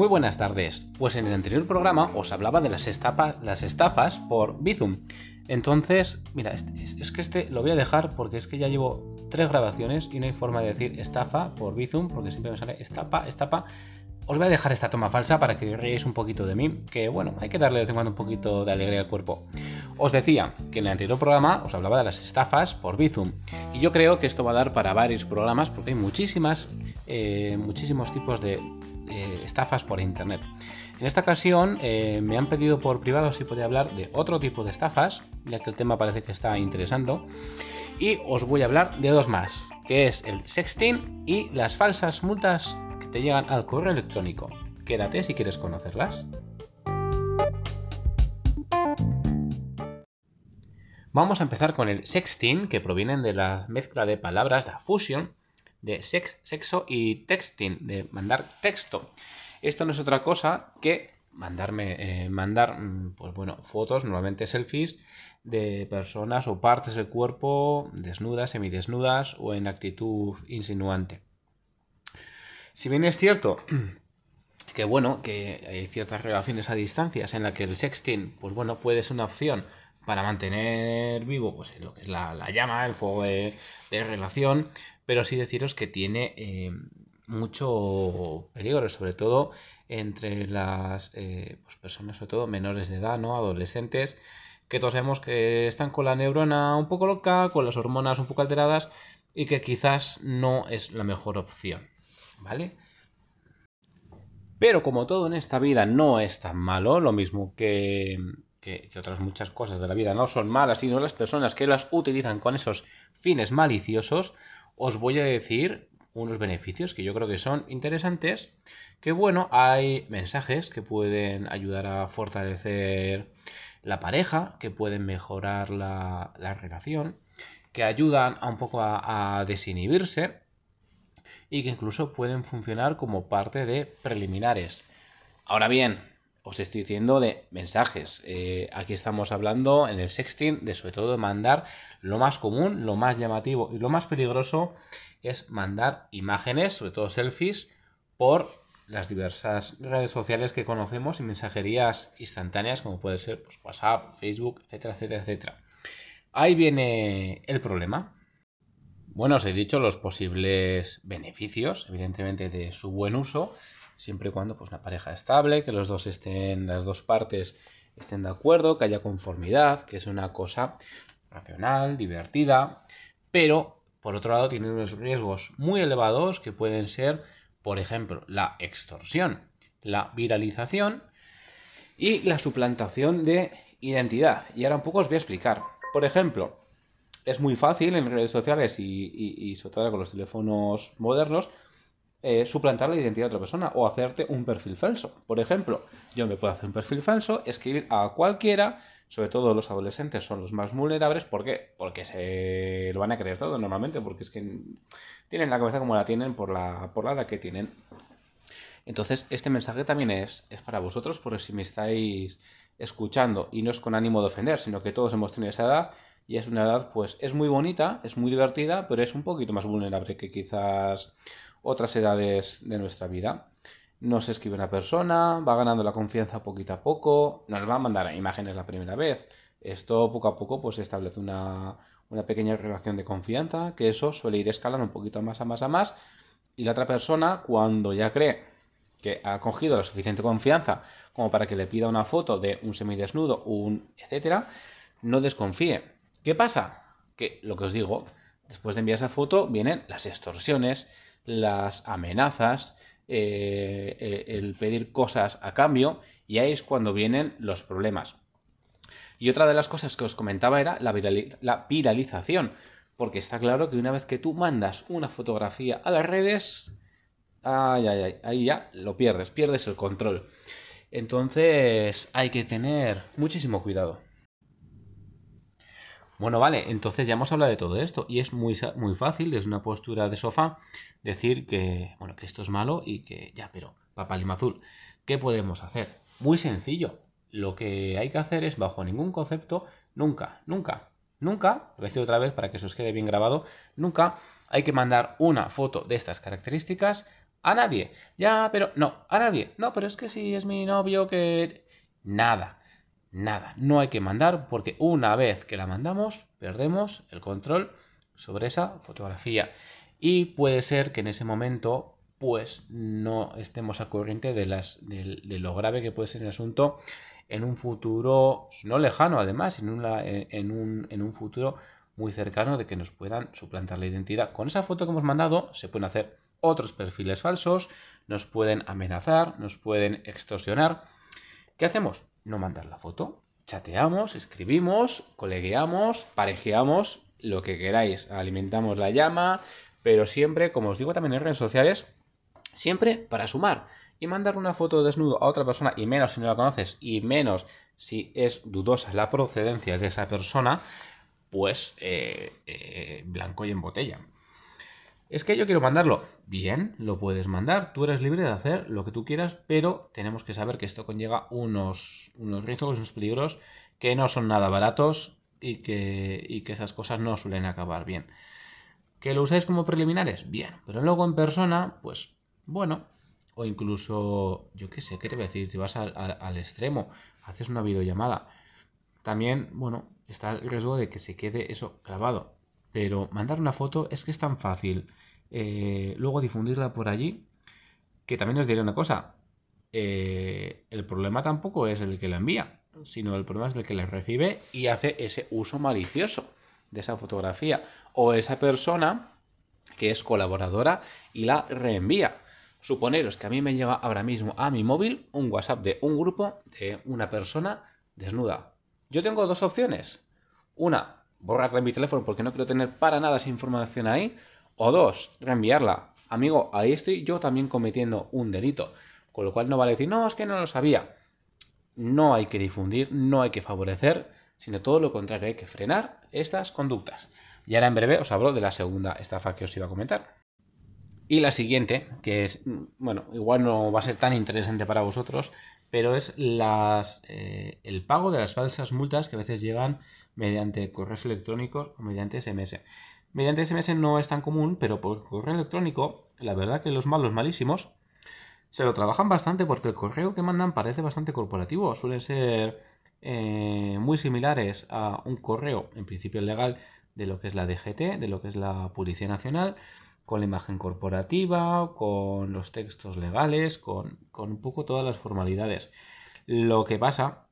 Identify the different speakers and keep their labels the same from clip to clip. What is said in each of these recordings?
Speaker 1: Muy buenas tardes. Pues en el anterior programa os hablaba de las, las estafas por Bizum. Entonces, mira, es, es, que este lo voy a dejar porque es que ya llevo tres grabaciones y no hay forma de decir estafa por Bizum porque siempre me sale estafa, estafa. Os voy a dejar esta toma falsa para que reíais un poquito de mí, que bueno, hay que darle de vez en cuando un poquito de alegría al cuerpo. Os decía que en el anterior programa os hablaba de las estafas por Bizum, y yo creo que esto va a dar para varios programas porque hay muchísimas, eh, muchísimos tipos de eh, estafas por internet. En esta ocasión eh, me han pedido por privado si podía hablar de otro tipo de estafas, ya que el tema parece que está interesando. Y os voy a hablar de dos más, que es el sexting y las falsas multas que te llegan al correo electrónico. Quédate si quieres conocerlas. Vamos a empezar con el sexting, que provienen de la mezcla de palabras, de fusión, de sex, sexo y texting, de mandar texto. Esto no es otra cosa que mandarme, eh, mandar, mm, pues bueno, fotos, normalmente selfies, de personas o partes del cuerpo desnudas, semidesnudas o en actitud insinuante. Si bien es cierto que bueno, que hay ciertas relaciones a distancias en las que el sexting, pues bueno, puede ser una opción para mantener vivo pues lo que es la, llama, el fuego de, relación, pero sí deciros que tiene eh, mucho peligro, sobre todo entre las eh, pues, personas, sobre todo menores de edad, ¿no? adolescentes, que todos sabemos que están con la neurona un poco loca, con las hormonas un poco alteradas y que quizás no es la mejor opción, ¿vale? Pero como todo en esta vida no es tan malo, lo mismo que, que, otras muchas cosas de la vida no son malas, sino las personas que las utilizan con esos fines maliciosos, os voy a decir unos beneficios que yo creo que son interesantes, que bueno, hay mensajes que pueden ayudar a fortalecer la pareja, que pueden mejorar la, relación, que ayudan a un poco a, desinhibirse y que incluso pueden funcionar como parte de preliminares. Ahora bien, os estoy diciendo de mensajes. Eh, aquí estamos hablando en el sexting de sobre todo mandar lo más común, lo más llamativo y lo más peligroso es mandar imágenes, sobre todo selfies, por las diversas redes sociales que conocemos y mensajerías instantáneas como puede ser pues, WhatsApp, Facebook, etcétera, etcétera, etcétera. Ahí viene el problema. Bueno, os he dicho los posibles beneficios, evidentemente, de su buen uso siempre y cuando pues una pareja estable, que los dos estén, las dos partes estén de acuerdo, que haya conformidad, que es una cosa racional, divertida, pero por otro lado tiene unos riesgos muy elevados que pueden ser, por ejemplo, la extorsión, la viralización y la suplantación de identidad. Y ahora un poco os voy a explicar. Por ejemplo, es muy fácil en redes sociales y, y sobre todo con los teléfonos modernos eh, suplantar la identidad de otra persona o hacerte un perfil falso. Por ejemplo, yo me puedo hacer un perfil falso, escribir a cualquiera, sobre todo los adolescentes son los más vulnerables, ¿por qué? Porque se lo van a creer todo normalmente, porque es que tienen la cabeza como la tienen por la, por la edad que tienen. Entonces, este mensaje también es, es para vosotros, porque si me estáis escuchando y no es con ánimo de ofender, sino que todos hemos tenido esa edad y es una edad, pues es muy bonita, es muy divertida, pero es un poquito más vulnerable que quizás otras edades de nuestra vida. Nos escribe una persona, va ganando la confianza poquito a poco, nos va a mandar imágenes la primera vez. Esto poco a poco pues establece una, una pequeña relación de confianza, que eso suele ir escalando un poquito más a más a más. Y la otra persona, cuando ya cree que ha cogido la suficiente confianza como para que le pida una foto de un semidesnudo, un etcétera, no desconfíe. ¿Qué pasa? Que lo que os digo, después de enviar esa foto vienen las extorsiones, las amenazas, eh, eh, el pedir cosas a cambio, y ahí es cuando vienen los problemas. Y otra de las cosas que os comentaba era la, la viralización, porque está claro que una vez que tú mandas una fotografía a las redes, ay, ay, ay, ahí ya lo pierdes, pierdes el control. Entonces hay que tener muchísimo cuidado. Bueno, vale, entonces ya hemos hablado de todo esto y es muy, muy fácil desde una postura de sofá decir que, bueno, que esto es malo y que ya, pero papá Lima Azul, ¿qué podemos hacer? Muy sencillo. Lo que hay que hacer es, bajo ningún concepto, nunca, nunca, nunca, lo voy a decir otra vez para que eso os quede bien grabado, nunca hay que mandar una foto de estas características A nadie. Ya, pero no, a nadie. No, pero es que si es mi novio que... Nada. Nada. No hay que mandar porque una vez que la mandamos, perdemos el control sobre esa fotografía. Y puede ser que en ese momento pues no estemos a corriente de, las, de, lo grave que puede ser el asunto en un futuro, y no lejano además, en un futuro muy cercano de que nos puedan suplantar la identidad. Con esa foto que hemos mandado se pueden hacer otros perfiles falsos, nos pueden amenazar, nos pueden extorsionar. ¿Qué hacemos? No mandar la foto. Chateamos, escribimos, colegueamos, parejeamos, lo que queráis. Alimentamos la llama, pero siempre, como os digo también en redes sociales, Siempre para sumar. Y mandar una foto desnudo a otra persona, y menos si no la conoces, y menos si es dudosa la procedencia de esa persona, pues eh, eh, blanco y en botella. Es que yo quiero mandarlo. Bien, lo puedes mandar. Tú eres libre de hacer lo que tú quieras, pero tenemos que saber que esto conlleva unos, riesgos, unos peligros que no son nada baratos y que, esas cosas no suelen acabar bien. ¿Que lo usáis como preliminares? Bien, pero luego en persona, pues bueno, o incluso, yo qué sé, ¿qué te voy a decir? Si vas al, extremo, haces una videollamada. También, bueno, está el riesgo de que se quede eso grabado. Pero mandar una foto es que es tan fácil. Eh, luego difundirla por allí, que también os diré una cosa. Eh, el problema tampoco es el que la envía, sino el problema es el que la recibe y hace ese uso malicioso de esa fotografía. O esa persona que es colaboradora y la reenvía. Suponeros que a mí me llega ahora mismo a mi móvil un WhatsApp de un grupo de una persona desnuda. Yo tengo dos opciones. Una, borrarla en mi teléfono porque no quiero tener para nada esa información ahí. O dos, reenviarla. Amigo, ahí estoy yo también cometiendo un delito. Con lo cual no vale decir, no, es que no lo sabía. No hay que difundir, no hay que favorecer, sino todo lo contrario, hay que frenar estas conductas. Y ahora en breve os hablo de la segunda estafa que os iba a comentar. Y la siguiente, que es, bueno, igual no va a ser tan interesante para vosotros, pero es las, eh, el pago de las falsas multas que a veces llegan mediante correos electrónicos o mediante SMS. Mediante SMS no es tan común, pero por correo electrónico, la verdad que los malos malísimos se lo trabajan bastante porque el correo que mandan parece bastante corporativo. Suelen ser eh, muy similares a un correo, en principio legal, de lo que es la DGT, de lo que es la Policía Nacional con la imagen corporativa, con los textos legales, con, un poco todas las formalidades. Lo que pasa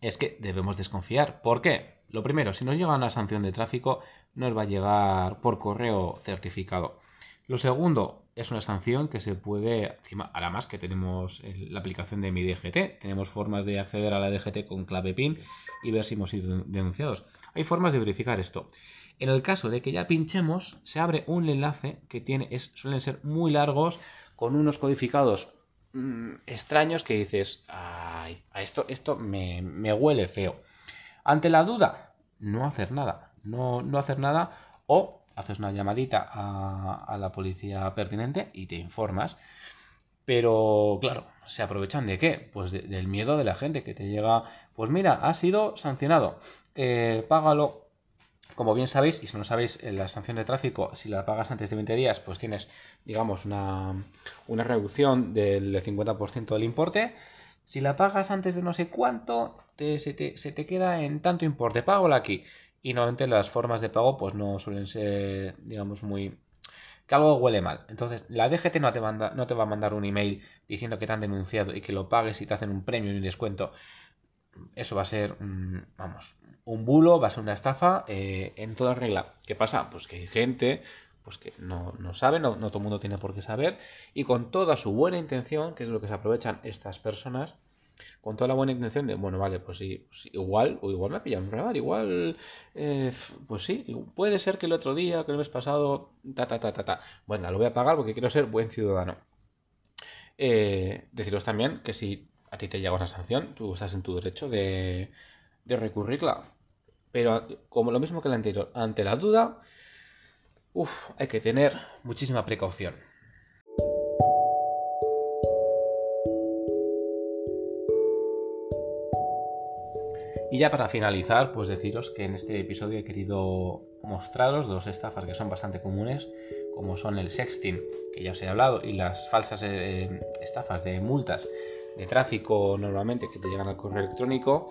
Speaker 1: es que debemos desconfiar. ¿Por qué? Lo primero, si nos llega una sanción de tráfico, nos va a llegar por correo certificado. Lo segundo, es una sanción que se puede, encima, ahora más que tenemos la aplicación de mi DGT, tenemos formas de acceder a la DGT con clave PIN y ver si hemos sido denunciados. Hay formas de verificar esto. En el caso de que ya pinchemos, se abre un enlace que tiene, es, suelen ser muy largos, con unos codificados mm, extraños que dices, a esto, esto me, huele feo. Ante la duda, no hacer nada, no, no hacer nada o haces una llamadita a, la policía pertinente y te informas. Pero claro, ¿se aprovechan de qué? Pues del miedo de la gente que te llega, pues mira, ha sido sancionado, eh, págalo como bien sabéis, y si no sabéis, eh, la sanción de tráfico, si la pagas antes de 20 días, pues tienes, digamos, una, reducción del 50% del importe. Si la pagas antes de no sé cuánto, se, te, queda en tanto importe. Pago aquí. Y normalmente las formas de pago, pues no suelen ser, digamos, muy. que algo huele mal. Entonces, la DGT no te, manda, no te va a mandar un email diciendo que te han denunciado y que lo pagues y te hacen un premio y un descuento eso va a ser, vamos, un bulo, va a ser una estafa eh, en toda regla. ¿Qué pasa? Pues que hay gente pues que no, sabe, no, todo el mundo tiene por qué saber, y con toda su buena intención, que es lo que se aprovechan estas personas, con toda la buena intención de, bueno, vale, pues sí, pues igual, o igual me ha pillado un igual, eh, pues sí, puede ser que el otro día, que el mes pasado, ta, ta, ta, ta, ta, venga, lo voy a pagar porque quiero ser buen ciudadano. Eh, deciros también que si a ti te llega una sanción, tú estás en tu derecho de, recurrirla. Pero como lo mismo que la anterior, ante la duda, hay que tener muchísima precaución. Y ya para finalizar, pues deciros que en este episodio he querido mostraros dos estafas que son bastante comunes, como son el sexting, que ya os he hablado, y las falsas eh, estafas de multas de tráfico normalmente que te llegan al correo electrónico.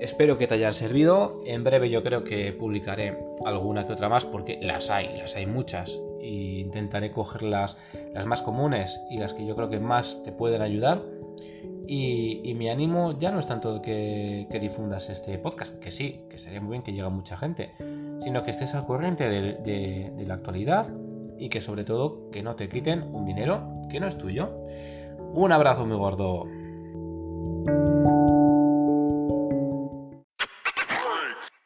Speaker 1: Espero que te hayan servido. En breve yo creo que publicaré alguna que otra más porque las hay, las hay muchas. Intentaré coger las, las más comunes y las que yo creo que más te pueden ayudar. Y, mi ánimo ya no es tanto que, difundas este podcast, que sí, que estaría muy bien que llegue mucha gente, sino que estés al corriente de, de la actualidad y que sobre todo que no te quiten un dinero que no es tuyo. Un abrazo muy gordo.